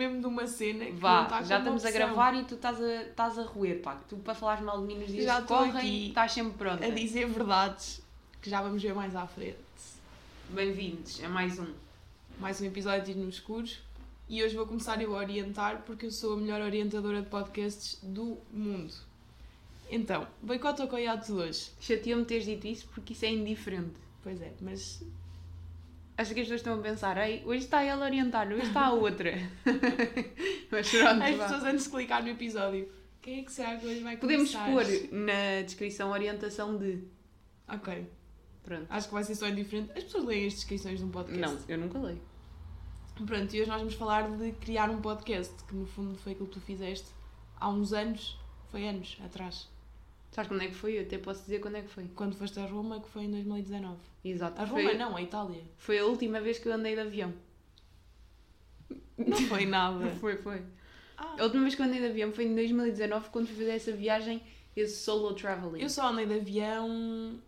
mesmo de uma cena que não Vá, está já estamos a gravar e tu estás a, estás a roer, pá. Tu para falares mal de mim nos dias Já que correm, estás sempre pronta. A dizer verdades que já vamos ver mais à frente. Bem-vindos a mais um. Mais um episódio de No Escuros. E hoje vou começar eu a orientar porque eu sou a melhor orientadora de podcasts do mundo. Então, boicota ou coiados de hoje? Chateou-me teres dito isso porque isso é indiferente. Pois é, mas Acho que as pessoas estão a pensar, Ei, hoje está ela a orientar, hoje está a outra. Mas pronto, as pessoas antes de clicar no episódio, quem é que será que hoje vai Podemos começar? pôr na descrição orientação de. Ok, Pronto. acho que vai ser só indiferente. As pessoas leem as descrições de um podcast. Não, eu nunca leio. Pronto, e hoje nós vamos falar de criar um podcast, que no fundo foi aquilo que tu fizeste há uns anos, foi anos atrás, Sabes quando é que foi? Eu até posso dizer quando é que foi. quando foste a Roma, que foi em 2019. Exato. A Roma Foi, não, a Itália. foi a última vez que eu andei de avião. Não foi nada. Foi, foi. Ah, A última vez que eu andei de avião foi em 2019, quando fui fazer essa viagem, esse solo traveling. eu só andei de avião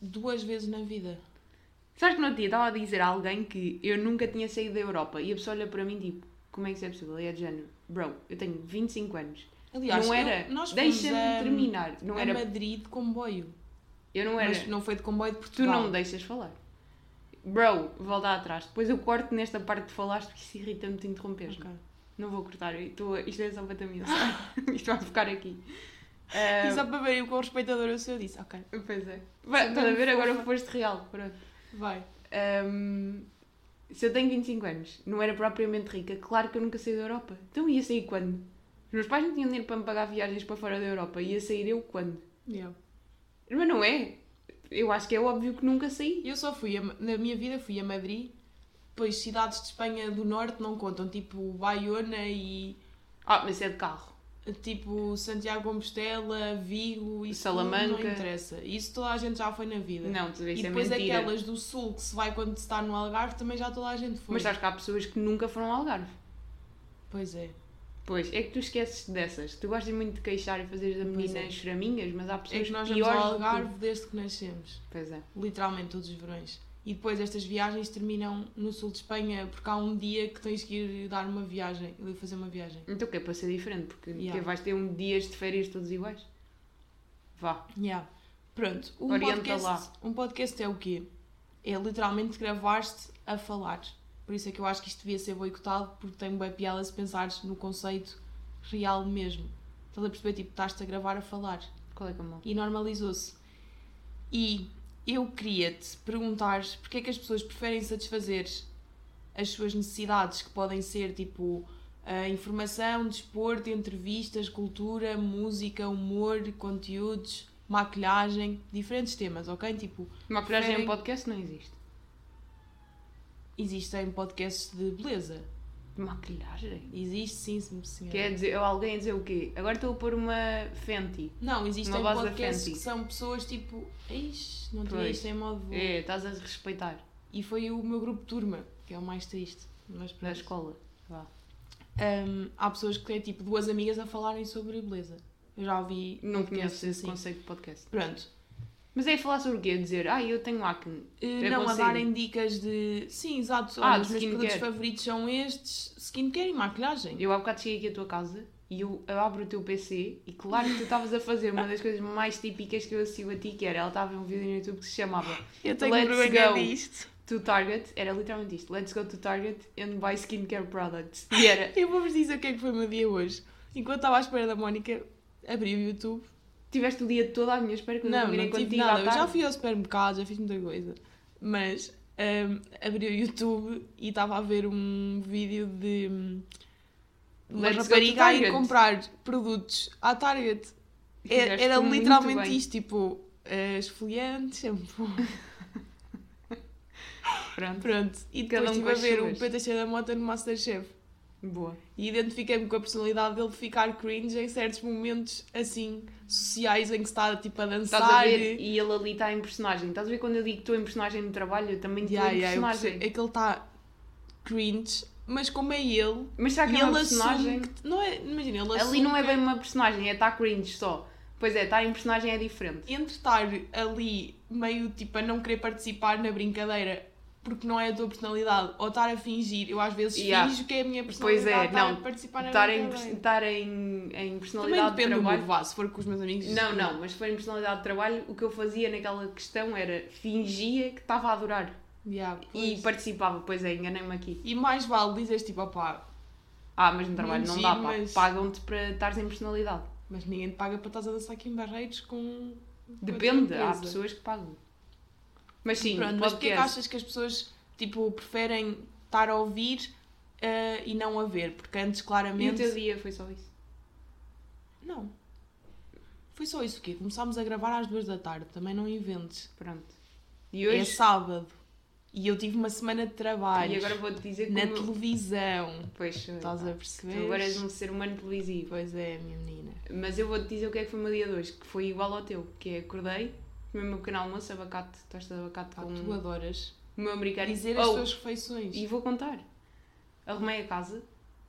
duas vezes na vida. Sabes que no outro dia estava a dizer a alguém que eu nunca tinha saído da Europa e a pessoa olha para mim tipo, como é que isso é possível? E é de género, bro, eu tenho 25 anos. Aliás, não era, deixa-me terminar. Não a era, Madrid de comboio. eu não era, Mas não foi de comboio de tu Portugal. não me deixas falar. Bro, volta atrás. Depois eu corto nesta parte de falaste porque isso irrita-me te interromperes. Ok. Não vou cortar, estou- isto é só para ameaçar. isto vai ficar aqui. E Ah, só para ver o quão respeitador eu sou, eu disse, ok, Pois é. Vai, Estás a ver? mesmo Agora fofa. foste real. Pronto. vai. Ahm, se eu tenho 25 anos, não era propriamente rica, claro que eu nunca saí da Europa. Então ia sair quando? Os meus pais não tinham dinheiro para me pagar viagens para fora da Europa. Ia sair eu quando? Yeah. Mas não é. Eu acho que é óbvio que nunca saí. Eu só fui, a- na minha vida fui a Madrid, pois cidades de Espanha do Norte não contam, tipo Baiona e Ah, mas é de carro. tipo Santiago Compostela, Vigo, isso Salamanca. tudo não interessa. Isso toda a gente já foi na vida. Não, tu e isso é depois mentira. aquelas do Sul que se vai quando se está no Algarve também já toda a gente foi. Mas sabes que há pessoas que nunca foram ao Algarve. Pois é. Pois, é que tu esqueces dessas. Tu gostas muito de queixar e fazer da menina é. choramingas, mas há pessoas É que nós vamos ao. Algarve desde que nascemos. Pois é. Literalmente todos os verões. E depois estas viagens terminam no sul de Espanha porque há um dia que tens que ir dar uma viagem, ir fazer uma viagem. Então o que é para ser diferente? Porque Yeah. vais ter um dias de férias todos iguais? Vá. Yeah. Pronto, um Orienta podcast, lá. um podcast é o quê? É literalmente gravar-te a falar. Por isso é que eu acho que isto devia ser boicotado, porque tem bem piada se pensares no conceito real mesmo. Estás a perceber? Tipo, estás-te a gravar a falar. Qual é que é mal? E normalizou-se. E eu queria-te perguntar porque é que as pessoas preferem satisfazer as suas necessidades, que podem ser tipo informação, desporto, entrevistas, cultura, música, humor, conteúdos, maquilhagem, diferentes temas, ok? Tipo, Maquilhagem em Preferem- podcast não existe. Existem podcasts de beleza. Maquilhagem? Existe sim, sim, senhora. Quer dizer, alguém a dizer o quê? Agora estou a pôr uma Fenty. Não, existem Uma podcasts que são pessoas tipo, Eis, não tinha isto em modo. É, estás a respeitar. E foi o meu grupo de turma, que é o mais triste. Mas Da pronto. escola. Vá. Hum, há pessoas que têm tipo duas amigas a falarem sobre beleza. Eu já ouvi Não conheço esse assim. conceito de podcast. Pronto. Mas é falar sobre o quê? Dizer, ah, eu tenho acne. Uh, É não a darem dicas de. Sim, exato. Ah, Olha, os meus skincare. produtos favoritos são estes: skincare e maquilhagem. Eu há bocado cheguei aqui à tua casa e eu abro o teu PC e claro que tu estavas a fazer uma das coisas mais típicas que eu associo a ti, que era, ela estava a um vídeo no YouTube que se chamava Eu tenho Let's vergonha go. disto. To Target, era literalmente isto, let's go to Target and buy skincare products. E era, Eu vou-vos dizer o que é que foi o meu dia hoje. Enquanto estava à espera da Mónica, abri o YouTube. Tiveste o dia todo à minha espera que eu Não, não tive contigo nada. Eu já fui ao supermercado, já fiz muita coisa. Mas hum, abri o YouTube e estava a ver um vídeo de hum, uma rapariga a ir comprar produtos à Target. É- Era muito literalmente bem. isto, tipo, eh, esfoliante, shampoo. Pronto, Pronto. E depois um estive a ver o Cheio da Mota no Masterchef. Boa. E identifiquei-me com a personalidade dele de ficar cringe em certos momentos, assim, sociais, em que se está, tipo, a dançar. Estás a ver? E ele ali está em personagem. Estás a ver quando eu digo que estou em personagem no trabalho? Eu também estou Yeah, em yeah, personagem. é que ele está cringe, mas como é ele, Mas será que é uma personagem? que... Não é, imagina, ele Ali não é bem uma personagem, é estar cringe só. Pois é, estar em personagem é diferente. Entre estar ali, meio, tipo, a não querer participar na brincadeira porque não é a tua personalidade. Ou estar a fingir. Eu às vezes Yeah. finjo que é a minha Pois personalidade. é, estar não. a participar na Estar em, estar em, em Também personalidade de depende do trabalho. meu vá. Se for com os meus amigos. Não, não, mas se for em personalidade de trabalho, o que eu fazia naquela questão era fingia que estava a adorar Yeah, e pois. participava. Pois é, enganei-me aqui. E mais vale dizeres tipo, opá, Ah, mas no trabalho não dá, mas- Pagam-te para estares em personalidade. mas ninguém te paga para estás a dançar aqui em barreiros com. Depende, há pessoas que pagam. Mas sim, Pronto, mas porquê que podcast. achas que as pessoas tipo, preferem estar a ouvir eh, e não a ver? Porque antes, E o claramente. teu dia foi só isso? Não. Foi só isso o quê? Começámos a gravar às duas da tarde, também não inventes. Pronto. E É hoje... sábado. E eu tive uma semana de trabalho E agora vou-te dizer que na televisão. Pois, Estás a perceber? Tu agora és um ser humano televisivo. Pois é, minha menina. Mas eu vou-te dizer o que é que foi o meu dia de hoje, que foi igual ao teu, que é acordei, comi o meu pequeno almoço, abacate, tosta de abacate Pá, com tu adoras o meu americano. dizer as Oh, tuas refeições. E vou contar. Arrumei a casa,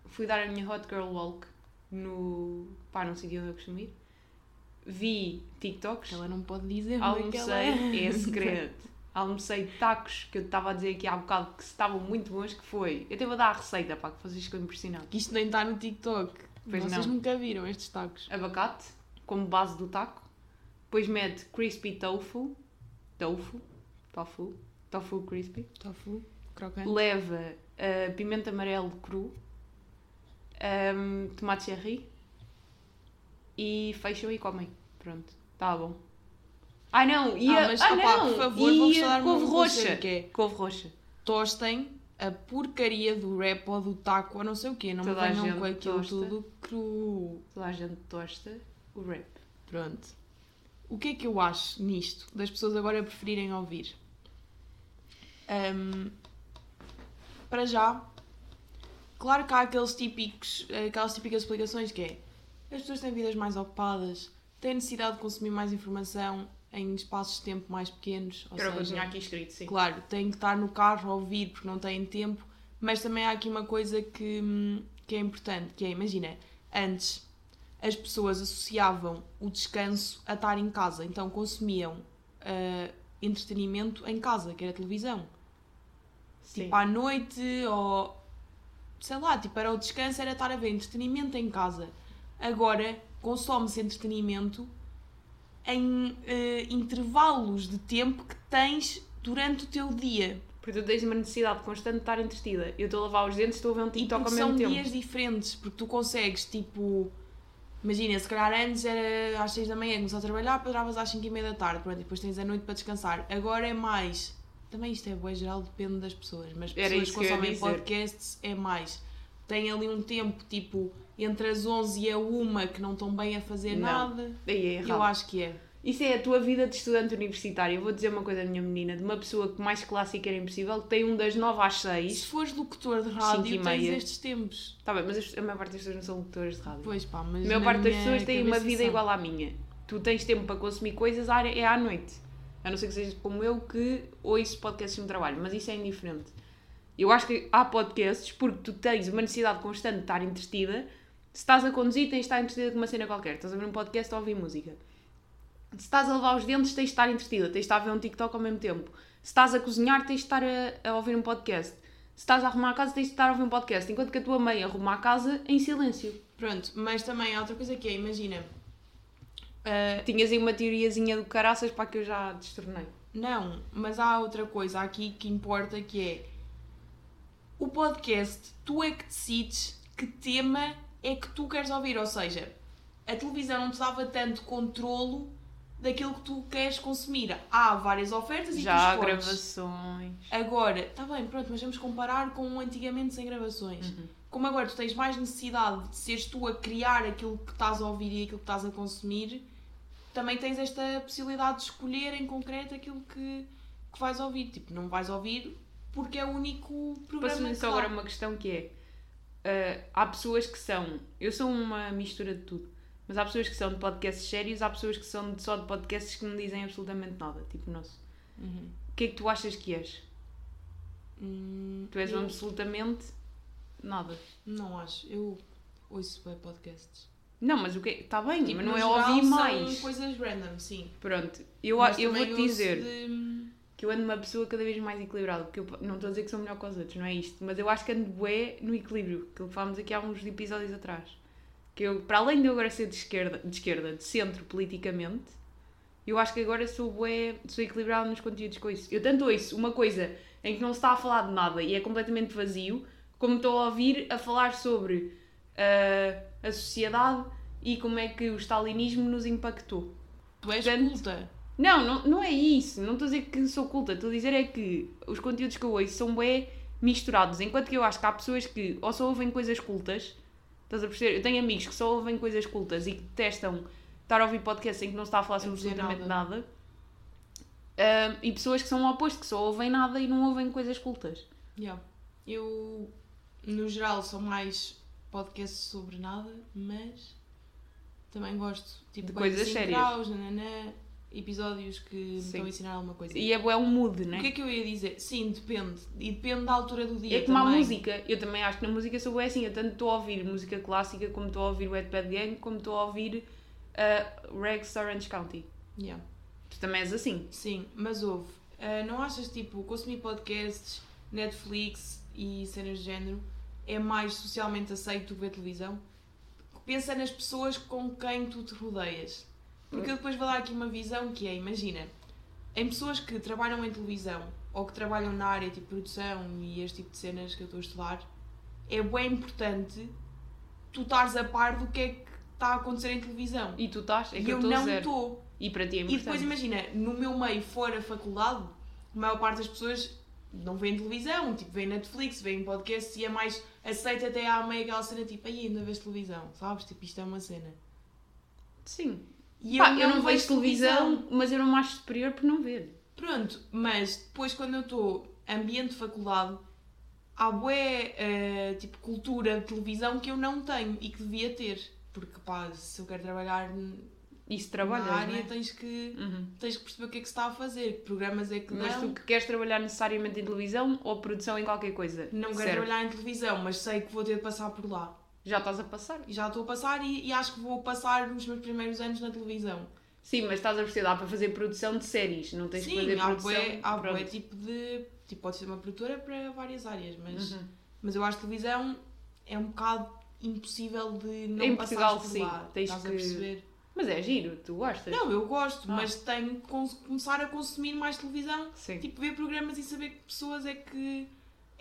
fui dar a minha hot girl walk no... pá, num sítio onde eu costumo ir. Vi TikToks, Ela não pode dizer é almocei, é segredo. Almocei tacos, que eu estava a dizer aqui há bocado que estavam muito bons, que foi... Eu teve a dar a receita, pá, que vocês ficam impressionados. Que isto nem está no TikTok. Pois Vocês não. nunca viram estes tacos. abacate como base do taco, depois mete crispy tofu, tofu, tofu, tofu crispy, Tofu, crocante. leva uh, pimento amarelo cru, um, tomate cherry e fecham e comem. Pronto, tá bom. Ai não, e Ah, a, mas, ai, opá, não, por favor, e dar um couve roxa. que é Couve roxa. tostem a porcaria do rap ou do taco ou não sei o quê. Não Toda me venham com aquilo tosta. tudo cru. Toda a gente tosta o rap. Pronto. O que é que eu acho nisto? Das pessoas agora preferirem ouvir? Ahm, para já, claro que há aqueles típicos, aquelas típicas explicações que é as pessoas têm vidas mais ocupadas, têm necessidade de consumir mais informação em espaços de tempo mais pequenos. Ou Era o que eu tinha aqui escrito, sim. Claro, têm que estar no carro a ouvir porque não têm tempo, mas também há aqui uma coisa que, hum, que é importante, que é, imagina, antes as pessoas associavam o descanso a estar em casa, então consumiam ah, entretenimento em casa, que era televisão. Sim. Tipo à noite ou sei lá, tipo era o descanso, era estar a ver entretenimento em casa. Agora consome-se entretenimento em eh, intervalos de tempo que tens durante o teu dia. Porque tu tens uma necessidade constante de estar entretida. Eu estou a lavar os dentes, estou a ver um E TikTok ao mesmo são tempo. dias diferentes, porque tu consegues, tipo, imagina, se calhar antes era às 6 da manhã, começou a trabalhar, paravas às 5 e meia da tarde, pronto, e depois tens a noite para descansar. Agora é mais, também isto é boa geral, depende das pessoas, mas pessoas que consomem podcasts é mais. Tem ali um tempo, tipo, entre as 11 e a 1 que não estão bem a fazer Não. nada. É errado. Eu acho que é. Isso é a tua vida de estudante universitário. Eu vou dizer uma coisa, minha menina, de uma pessoa que mais clássica era impossível, que tem um das 9 às Se 6. fores locutor de rádio, tens meia. estes tempos. Está bem, mas as- a maior parte das pessoas não são locutores de rádio. Pois pá, mas a maior parte das pessoas tem uma vida igual à minha. Tu tens tempo para consumir coisas, é à noite. A não ser que sejas como eu, que ouço podcasts no trabalho, mas isso é indiferente. Eu acho que há podcasts porque tu tens uma necessidade constante de estar entretida. Se estás a conduzir, tens de estar entretida com uma cena qualquer. Estás a ver um podcast ou a ouvir música. Se estás a lavar os dentes, tens de estar entretida. Tens de estar a ver um TikTok ao mesmo tempo. Se estás a cozinhar, tens de estar a, a ouvir um podcast. Se estás a arrumar a casa, tens de estar a ouvir um podcast. Enquanto que a tua mãe arruma a casa em silêncio. Pronto, mas também há outra coisa que é, imagina. ah, Tinhas aí uma teoriazinha do caraças para que eu já destornei. não, mas há outra coisa aqui que importa que é o podcast, tu é que decides que tema é que tu queres ouvir, ou seja, a televisão não te dava tanto controlo daquilo que tu queres consumir. Há várias ofertas e Já há tu escolhes. gravações. Agora, está bem, pronto, mas vamos comparar com antigamente sem gravações. Uhum. Como agora tu tens mais necessidade de seres tu a criar aquilo que estás a ouvir e aquilo que estás a consumir, também tens esta possibilidade de escolher em concreto aquilo que, que vais ouvir. Tipo, não vais ouvir porque é o único programa que só agora uma questão que é: ah, há pessoas que são. Eu sou uma mistura de tudo, mas há pessoas que são de podcasts sérios, há pessoas que são só de podcasts que não dizem absolutamente nada, tipo o nosso. Uhum. O que é que tu achas que és? Hum, Tu és eu absolutamente nada. Não acho. Eu ouço bem podcasts. Não, mas o que Está bem, Tipo, mas não é ouvir são mais. coisas random, sim. Pronto, eu, Mas eu vou-te dizer de- que eu ando uma pessoa cada vez mais equilibrada, porque eu não estou a dizer que sou melhor que os outros, não é isto, mas eu acho que ando bué no equilíbrio, que falámos aqui há uns episódios atrás. Que eu, para além de eu agora ser de esquerda, de esquerda, de centro politicamente, eu acho que agora sou bué, sou equilibrada nos conteúdos com isso. Eu tanto ouço uma coisa em que não se está a falar de nada e é completamente vazio, como estou a ouvir a falar sobre uh, a sociedade e como é que o stalinismo nos impactou. Tu és Portanto, culta. Não, não, não é isso. Não estou a dizer que sou culta. Estou a dizer é que os conteúdos que eu ouço são bem misturados. Enquanto que eu acho que há pessoas que ou só ouvem coisas cultas. Estás a perceber? Eu tenho amigos que só ouvem coisas cultas e que detestam estar a ouvir podcasts em que não se está a falar sobre dizer absolutamente nada. Ah, e pessoas que são o oposto, que só ouvem nada e não ouvem coisas cultas. Yeah. Eu, no geral, sou mais podcasts sobre nada, mas também gosto tipo, De coisas sérias. graus, nananã, episódios que me Sim. estão a ensinar alguma coisa. E é bué um mood, né? O que é que eu ia dizer? Sim, depende. E depende da altura do dia É como a música. Eu também acho que na música sou assim. Eu tanto estou a ouvir música clássica, como estou a ouvir Wet Bad Gang, como estou a ouvir uh, Regs Orange County. Yeah. Tu também és assim. Sim, mas ouve. ah, não achas tipo, consumir podcasts, Netflix e cenas de género é mais socialmente aceito do que ver televisão? Pensa nas pessoas com quem tu te rodeias. Porque eu depois vou dar aqui uma visão que é, imagina, em pessoas que trabalham em televisão ou que trabalham na área tipo produção e este tipo de cenas que eu estou a estudar, é bem importante tu estares a par do que é que está a acontecer em televisão. E tu estás? É e que eu eu estou não estou. E para ti é E importante. depois imagina, no meu meio fora faculdade, a maior parte das pessoas não vêem televisão, tipo, vêem Netflix, vêem podcast e é mais aceita até à meia aquela cena tipo, aí ainda vês televisão, sabes? Tipo, isto é uma cena. Sim. E Pá, eu não, vejo televisão, mas eu não me acho superior por não ver. Pronto, mas depois quando eu estou ambiente de faculdade, há bué, eh, tipo, cultura de televisão que eu não tenho e que devia ter. Porque, pá, se eu quero trabalhar Isso trabalhas, na área, não é? tens, que, Uhum. tens que perceber o que é que se está a fazer, que programas é que Mas tu que queres trabalhar necessariamente em televisão ou produção em qualquer coisa? Não quero Certo. trabalhar em televisão, mas sei que vou ter de passar por lá. Já estás a passar? Já estou a passar e, e acho que vou passar nos meus primeiros anos na televisão. Sim, mas estás a perceber, dá para fazer produção de séries, não tens que Sim, fazer há produção. bué, há bué tipo de. Tipo, pode ser uma produtora para várias áreas, mas, Uhum. mas eu acho que televisão é um bocado impossível de não Em Portugal, por sim, lá. tens estás a que- perceber? Mas é giro, tu gostas? Não, eu gosto, Ah. mas tenho que começar a consumir mais televisão. Sim. Tipo, ver programas e saber que pessoas é que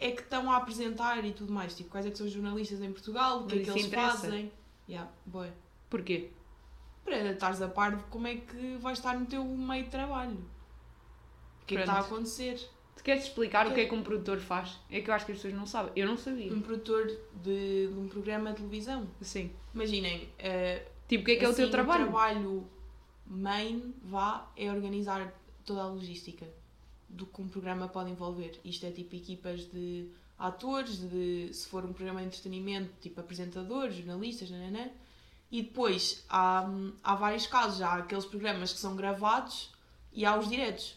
é que estão a apresentar e tudo mais. Tipo, quais é que são os jornalistas em Portugal, o que Mas é que eles interessa. fazem. Yeah, boa. Porquê? Para estares a par de como é que vais estar no teu meio de trabalho. O que é que está a acontecer? Tu queres explicar o Que- é que um produtor faz? É que eu acho que as pessoas não sabem. Eu não sabia. Um produtor de, de um programa de televisão. Sim. Imaginem, eh, Tipo, o que é que é o assim, teu trabalho? O trabalho main, vá, é organizar toda a logística do que um programa pode envolver. Isto é tipo equipas de atores, de, se for um programa de entretenimento, tipo apresentadores, jornalistas, nananã. E depois há, há vários casos. Há aqueles programas que são gravados e há os diretos.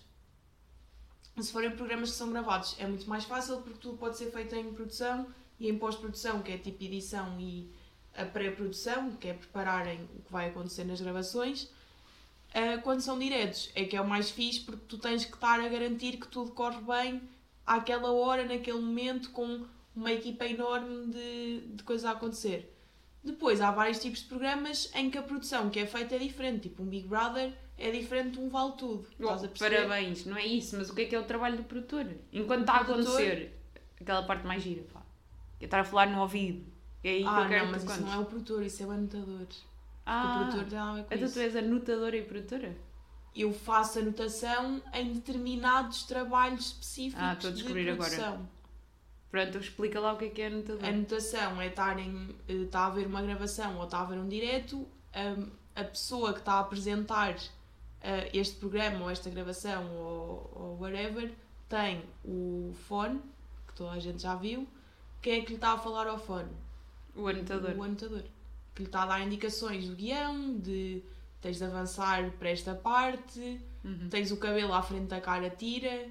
Se forem programas que são gravados, é muito mais fácil porque tudo pode ser feito em produção e em pós-produção, que é tipo edição e a pré-produção, que é prepararem o que vai acontecer nas gravações. Ah, quando são diretos, é que é o mais fixe porque tu tens que estar a garantir que tudo corre bem àquela hora, naquele momento, com uma equipa enorme de, de coisas a acontecer. Depois há vários tipos de programas em que a produção que é feita é diferente, tipo um Big Brother é diferente de um Vale Tudo. Oh, parabéns, não é isso, mas o que é que é o trabalho do produtor? Enquanto está a acontecer, aquela parte mais gira, pá. É estar a falar no ouvido. É aí que Ah, eu quero não, mas isso não é o produtor, isso é o anotador. Ah, o produtor a ver com então isso. tu és anotadora e produtora? eu faço anotação em determinados trabalhos específicos Ah, estou a descobrir de agora. Pronto, explica lá o que é que é anotador. A anotação é estarem, eh, está a haver uma gravação ou está a haver um direto, hum, a pessoa que está a apresentar eh, este programa ou esta gravação ou, ou whatever tem o fone, que toda a gente já viu. Quem é que lhe está a falar ao fone? O anotador. O anotador. Que lhe está a dar indicações do guião, de tens de avançar para esta parte, Uhum. tens o cabelo à frente da cara, tira.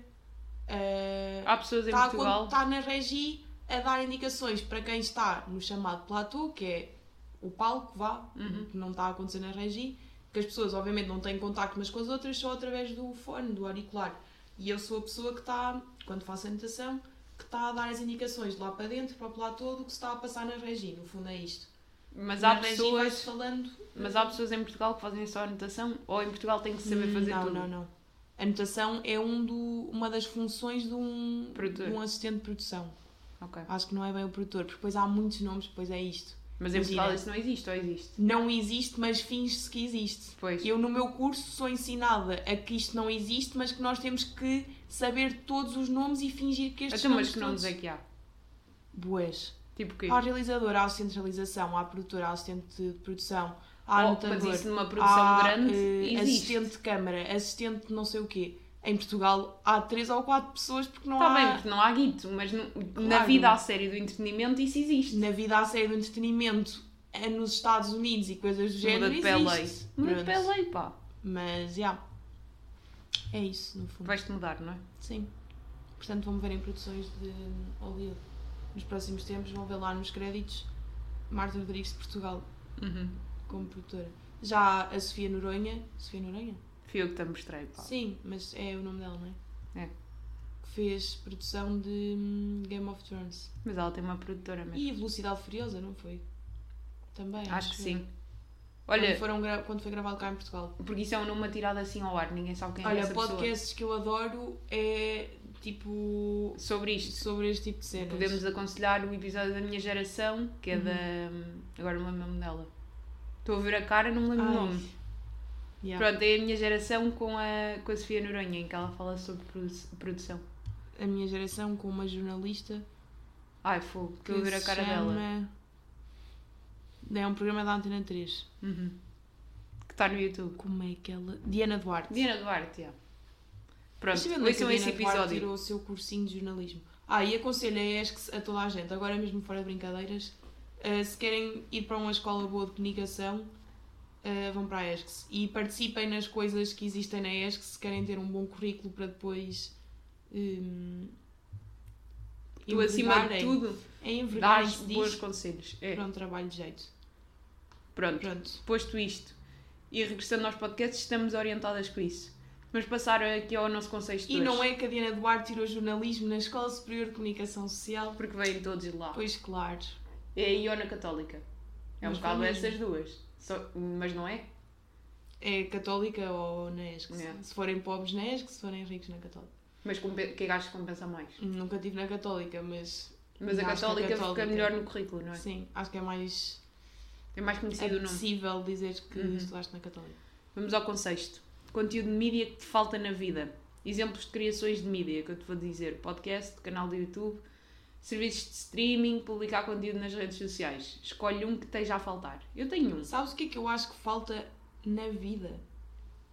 eh, Há pessoas em está, Portugal. está na regi a dar indicações para quem está no chamado platô, que é o palco, vá, Uhum. que não está a acontecer na regi, que as pessoas obviamente não têm contacto umas com as outras só através do fone, do auricular. E eu sou a pessoa que está, quando faço a anotação, que está a dar as indicações de lá para dentro, para o lado todo, o que se está a passar na regi. No fundo é isto. Mas há pessoas. falando. Mas há pessoas em Portugal que fazem só anotação ou em Portugal tem que saber fazer não, tudo? Não, não, A anotação é um do, uma das funções de um, de um assistente de produção. Ok. Acho que não é bem o produtor, porque depois há muitos nomes, depois é isto. Mas em Imagina. Portugal isso não existe ou existe? Não existe, mas finge-se que existe. Pois. Eu no meu curso sou ensinada a que isto não existe, mas que nós temos que saber todos os nomes e fingir que estes Então, mas nomes que nomes todos... é que há? Boas. Tipo o quê? Há realizador, há realização, há produtor, há assistente de produção, há Oh, anotador, mas isso numa produção há, grande eh, existe. assistente de câmara, assistente de não sei o quê. Em Portugal há três ou quatro pessoas porque não Está há... bem, porque não há guito, mas no- na Claro. vida a série do entretenimento isso existe. Na vida a série do entretenimento é nos Estados Unidos e coisas do Muda género de pé lei. Muda de pé lei, pá. Mas, já. É isso, no fundo. Vais-te mudar, não é? Sim. Portanto, vão ver em produções de Hollywood. Nos próximos tempos vão ver lá nos créditos Marta Rodrigues de Portugal Uhum. como produtora. Já a Sofia Noronha. Sofia Noronha? Fui eu que te mostrei. Sim, mas é o nome dela, não é? É. Que fez produção de hum, Game of Thrones. Mas ela tem uma produtora mesmo. E Velocidade Furiosa, não foi? Também. Acho que eu. sim. Olha, foram gra- quando foi gravado cá em Portugal. porque isso é um nome atirado assim ao ar, ninguém sabe quem é Olha, essa pessoa. podcasts que eu adoro é tipo Sobre isto, sobre este tipo de cenas. podemos aconselhar o episódio da minha geração, que é Uhum. da. Agora não lembro o nome dela. Estou a ver a cara, não me lembro o nome. Yeah. Pronto, é a minha geração com a, com a Sofia Noronha, em que ela fala sobre produ- produção. A minha geração com uma jornalista Ai, fogo, estou a ver a cara dela. É um programa da Antena 3. Uhum. Que está no YouTube. Como é que ela... Diana Duarte. Diana Duarte. Pronto, onde é que ouçam a esse Duarte episódio. tirou o seu cursinho de jornalismo. Ah, e aconselho a ESC a toda a gente, agora mesmo fora de brincadeiras, eh, se querem ir para uma escola boa de comunicação, eh, vão para a ESC. E participem nas coisas que existem na ESC se querem ter um bom currículo para depois... hum, Tu, acima de tudo, em dás envergarem-se bons conselhos. É. para um trabalho de jeito. Pronto, Pronto. posto isto e regressando aos podcasts, estamos orientadas com isso. Vamos passar aqui ao nosso conceito E hoje, não é que a Diana Duarte tirou jornalismo na Escola Superior de Comunicação Social? Porque vêm todos lá. Pois claro. É a Iona Católica. É um Mas bocado foi mesmo. essas duas. Só- mas não é? É católica ou na ESC. É. Se forem pobres na ESC, se forem ricos na católica. Mas que achas que compensa mais? Nunca estive na católica, mas... Mas a católica, católica- fica melhor no currículo, não é? Sim, acho que é mais É mais conhecido o nome. possível dizer que Uhum. estudaste na católica. Vamos ao conceito. Conteúdo de mídia que te falta na vida. Exemplos de criações de mídia que eu te vou dizer. Podcast, canal do YouTube, serviços de streaming, publicar conteúdo nas redes sociais. Escolhe um que esteja a faltar. Eu tenho um. Sabes o que é que eu acho que falta na vida?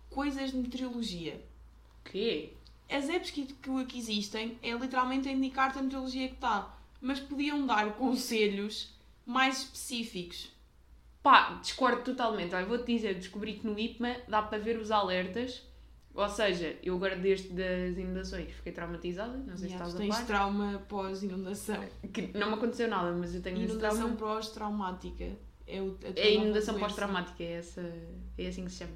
Coisas de meteorologia. Quê? As apps que, que, que existem é literalmente a indicar-te a meteorologia que está. Mas podiam dar conselhos mais específicos. Pá, discordo totalmente. Olha, vou-te dizer, descobri que no IPMA dá para ver os alertas. Ou seja, eu agora desde das inundações fiquei traumatizada, não sei Yeah, se estás a tens par. trauma pós-inundação. Que não me aconteceu nada, mas eu tenho Inundação pós-traumática. É, o, a tua É a inundação pós-traumática, é, essa, é assim que se chama.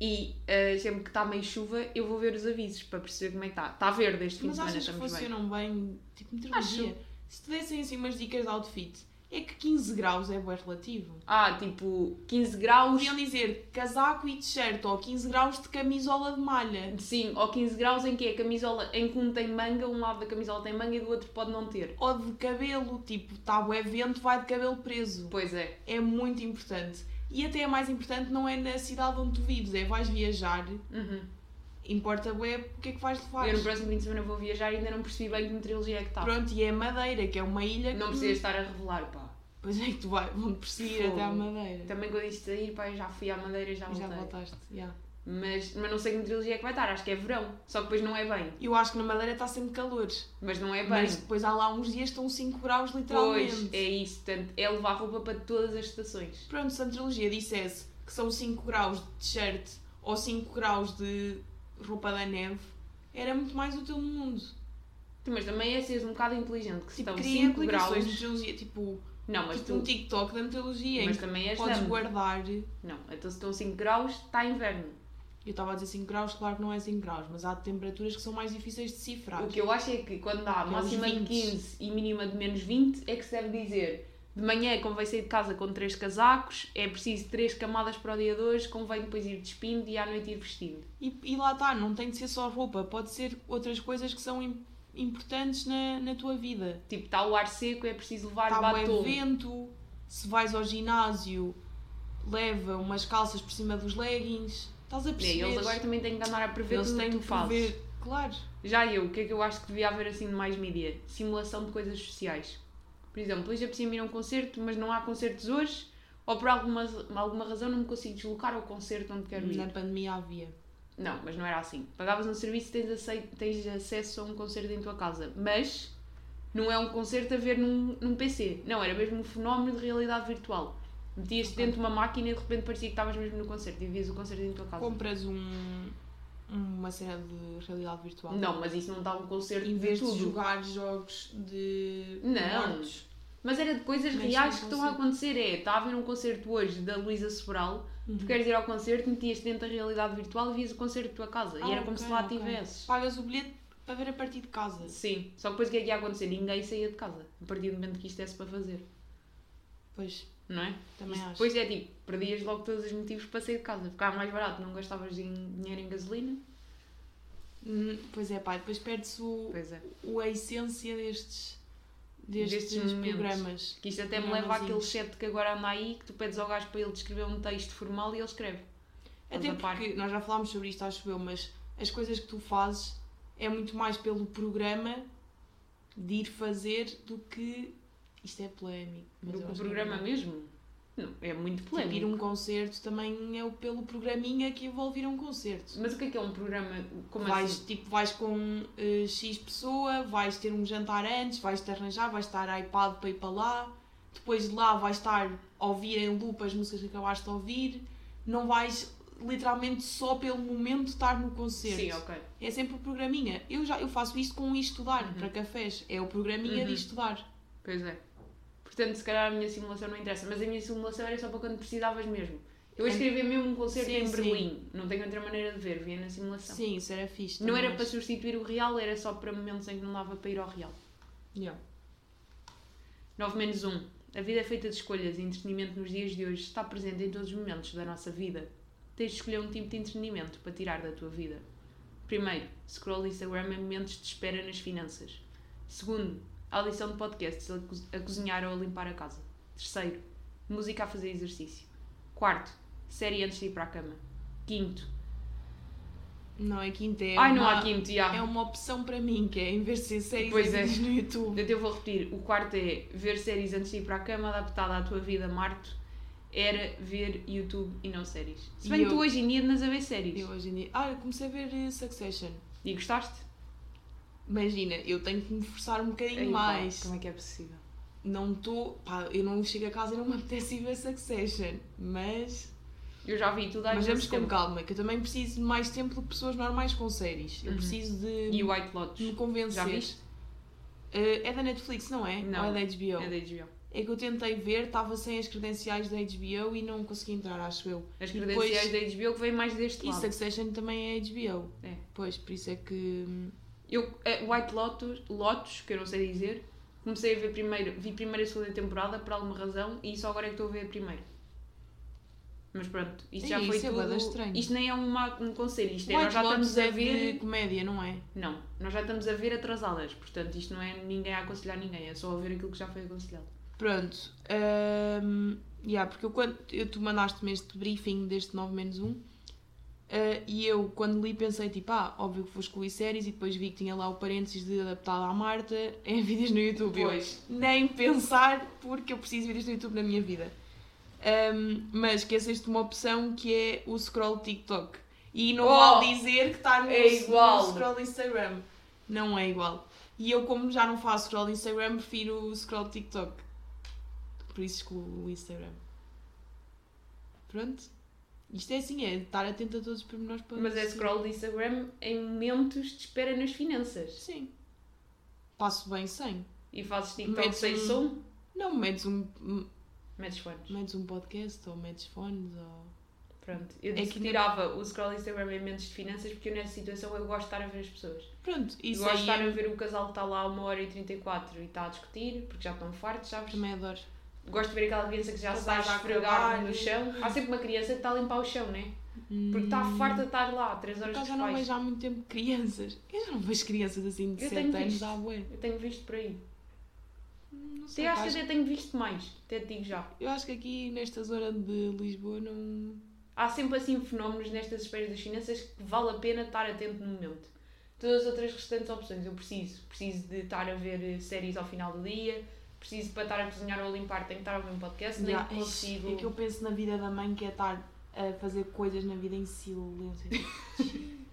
E eh, sempre que está meio chuva, eu vou ver os avisos para perceber como é que está. Está verde este fim Mas de semana, achas que estamos bem. funcionam bem? Tipo, meteorologia. Se te dessem assim umas dicas de outfit, é que 15 graus é bem relativo. Ah, tipo, 15 graus, Podiam dizer casaco e t-shirt ou 15 graus de camisola de malha. sim, ou 15 graus em que a camisola, em que um tem manga, um lado da camisola tem manga e do outro pode não ter. Ou de cabelo, tipo, está bué vento, vai de cabelo preso. Pois é. É muito importante. E até é mais importante não é na cidade onde tu vives, é vais viajar, Uhum. importa bué o que é que vais levar. Eu no próximo fim de semana vou viajar e ainda não percebi bem que meteorologia é que está. Pronto, e é Madeira, que é uma ilha Não que... precisas estar a revelar, pá. Pois é que tu vai, vão perseguir até à Madeira. Também quando disse sair, pá, eu já fui à Madeira e já E já voltei. voltaste, yeah. Mas, mas não sei que meteorologia é que vai estar, acho que é verão. Só que depois não é bem. Eu acho que na Madeira está sempre calor. Mas não é bem. Mas depois há lá uns dias estão 5 graus literalmente. Pois, é isso. Portanto, é levar roupa para todas as estações. Pronto, se a meteorologia dissesse que são 5 graus de t-shirt ou 5 graus de roupa da neve, era muito mais útil no mundo. Mas também é seres um bocado inteligente, que se Tipo, estão cria 5 aplicações graus... tipo, Não, mas tipo tu... um TikTok da meteorologia, Mas também és podes guardar. Não, então se estão 5 graus, está inverno. Eu estava a dizer 5 graus, claro que não é 5 graus, mas há temperaturas que são mais difíceis de decifrar. O que eu acho é que quando há é máxima de 20. 15 e mínima de menos 20, é que se deve dizer de manhã convém sair de casa com 3 casacos, é preciso 3 camadas para o dia de hoje, convém depois ir despindo e à noite ir vestindo. E, e lá está, não tem de ser só roupa, pode ser outras coisas que são importantes na, na tua vida. Tipo, está o ar seco, é preciso levar Está Tá o batom. vento, se vais ao ginásio, leva umas calças por cima dos leggings. Estás a É, perceber? eles agora também têm que andar a prever Eles tudo o têm que tu prever- Claro. Já eu, o que é que eu acho que devia haver assim de mais mídia? Simulação de coisas sociais. Por exemplo, hoje apetece ir a um concerto, mas não há concertos hoje, ou por alguma, alguma razão não me consigo deslocar ao concerto onde quero ir. Na pandemia havia. Não, mas não era assim. Pagavas um serviço e tens, acesso a um concerto em tua casa. Mas não é um concerto a ver num, num PC. Não, era mesmo um fenómeno de realidade virtual. Metias-te Ok. dentro de uma máquina e de repente parecia que estavas mesmo no concerto e vias o concerto em tua casa. Compras um, uma cena de realidade virtual. Não, mas isso não está um concerto Em de vez de tudo. jogar jogos de Não. mortos. Mas era de coisas Mas reais que estão a acontecer. É, está a haver um concerto hoje da Luísa Sobral, Uhum. tu queres ir ao concerto, metias dentro da realidade virtual e vias o concerto da tua casa. Ah, e era como se lá ok. estivesses. Pagas o bilhete para ver a partir de casa. Sim, só que depois o que é que ia acontecer? Ninguém saía de casa, a partir do momento que isto desse para fazer, Pois, não é? também acho. Depois é tipo, perdias logo todos os motivos para sair de casa. Ficava mais barato, não gastavas dinheiro em gasolina. Hum, Pois é, pá, depois perde-se o, Pois é. o- a essência destes, destes, Destes programas. Que isto até me leva àquele chat que agora anda aí, que tu pedes ao gajo para ele descrever um texto formal e ele escreve. Até porque nós já falámos sobre isto, acho eu, mas as coisas que tu fazes é muito mais pelo programa de ir fazer do que. Isto é polémico. Do que o que é programa verdade. mesmo. Não, é muito Tipo, ir polémico. um concerto também é o- pelo programinha que envolve ir um concerto. Mas o que é que é um programa? Como vais, assim? tipo, vais com eh, X pessoa, vais ter um jantar antes, vais-te arranjar, vais estar iPad para ir para lá, depois de lá vais estar a ouvir em loop as músicas que acabaste de ouvir, não vais literalmente só pelo momento estar no concerto. Sim, ok. É sempre o programinha. Eu, já, eu faço isto com estudar, Uhum. para cafés. É o programinha Uhum. de estudar. Pois é. Portanto, se calhar a minha simulação não interessa, mas a minha simulação era só para quando precisavas mesmo. Eu escrevi mesmo um concerto Sim, em sim. Berlim, não tenho outra maneira de ver, via na simulação. Sim, isso era fixe. Não era para substituir o real, era só para momentos em que não dava para ir ao real. Yeah. 9 menos 1. A vida é feita de escolhas e entretenimento nos dias de hoje está presente em todos os momentos da nossa vida. Tens de escolher um tipo de entretenimento para tirar da tua vida. Primeiro, scroll Instagram em momentos de espera nas finanças. Segundo, audição de podcasts a, co- a cozinhar ou a limpar a casa. Terceiro, música a fazer exercício. Quarto, série antes de ir para a cama. Quinto, Não é quinta, é ai não uma- há quinto, já. É uma opção para mim, que é em vez de ser séries Pois é. no YouTube. Então eu vou repetir. O quarto é ver séries antes de ir para a cama, adaptada à tua vida, Marto. Era ver YouTube e não séries. Se bem que tu hoje em dia andas a ver séries. Eu hoje em dia. Ah, eu comecei a ver eh, Succession. E gostaste? Imagina, eu tenho que me forçar um bocadinho Ei, pá, mais. Como é que é possível? Não estou. Pá, eu não chego a casa e não me apetece ir ver Succession. Mas. Eu já vi tudo há mas vamos com tempo. calma, que eu também preciso de mais tempo do que pessoas normais com séries. Eu Uhum. preciso de, E White Lotus? me convencer. Já viste? Eh, é da Netflix, não é? Não. Ou é da HBO? É da HBO. É que eu tentei ver, estava sem as credenciais da HBO e não consegui entrar, acho eu. As E credenciais depois- da HBO que vêm mais deste E lado. Succession também é HBO. É. Pois, por isso é que. Eu, é, White Lotus, Lotus, que eu não sei dizer, comecei a ver primeiro, vi primeiro e segunda temporada por alguma razão e só agora é que estou a ver a primeira. Mas pronto, isto já Ih, foi isso é tudo. estranho. isto nem é uma, um conselho, isto é, White nós já Lotus estamos a é ver. de comédia, não é? Não, nós já estamos a ver atrasadas, portanto isto não é ninguém a aconselhar ninguém, é só a ver aquilo que já foi aconselhado. Pronto. hum, yeah, porque eu quando. Eu, tu mandaste-me este briefing deste 9 menos 1 eh, e eu, quando li, pensei tipo, ah, óbvio que vou excluir séries e depois vi que tinha lá o parênteses de adaptado à Marta em vídeos no YouTube. Eu, Pois. nem pensar, porque eu preciso de vídeos no YouTube na minha vida. Um, mas esqueceste uma opção que é o scroll TikTok. E não Oh! vale dizer que está no, É igual. no scroll Instagram. Não é igual. E eu, como já não faço scroll Instagram, prefiro o scroll TikTok. Por isso excluo o Instagram. Pronto. Isto é assim, é estar atento a todos os pormenores para Mas é scroll de Instagram em momentos de espera nas finanças. Sim. Passo bem sem. E fazes TikTok Metes sem um- som, Não, metes um, metes fones. metes um podcast ou metes fones ou... Pronto, eu É disse que que tirava o scroll Instagram em momentos de finanças porque eu nessa situação eu gosto de estar a ver as pessoas. Pronto, Eu isso gosto de estar a eu ver o casal que está lá a uma hora e 34 e está a discutir porque já estão fartos, sabes? também adoro. Gosto de ver aquela criança que já se está a esfregar no chão. Há sempre uma criança que está a limpar o chão, né? Porque Hum. está farta de estar lá, 3 Por horas dos eu não pais. vejo há muito tempo crianças. Eu já não vejo crianças assim de Eu 7 tenho anos à bué. Eu tenho visto por aí. Não sei, acho que até tenho visto mais, até te digo já. Eu acho que aqui nesta zona de Lisboa não. Há sempre assim fenómenos nestas esferas das finanças que vale a pena estar atento no momento. Todas as outras restantes opções eu preciso. Preciso de estar a ver séries ao final do dia, preciso para estar a cozinhar ou a limpar, tenho que estar a ouvir um podcast, nem Já, consigo. É que eu penso na vida da mãe que é estar a fazer coisas na vida em silêncio.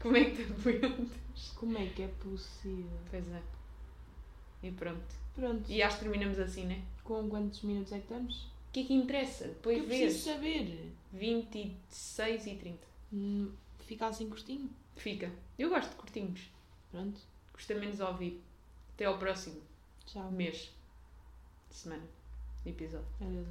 Como é que te aguentas? Como é que é possível? Pois é. E pronto. Pronto, E acho que terminamos assim, né? com quantos minutos é que estamos? O que é que interessa? Depois eu vês. preciso saber. 26 e 30. Hum, Fica assim curtinho. Fica. Eu gosto de curtinhos. Pronto, Custa menos ouvir. Até ao próximo tchau. mês. Semana. Episódio. Adeus.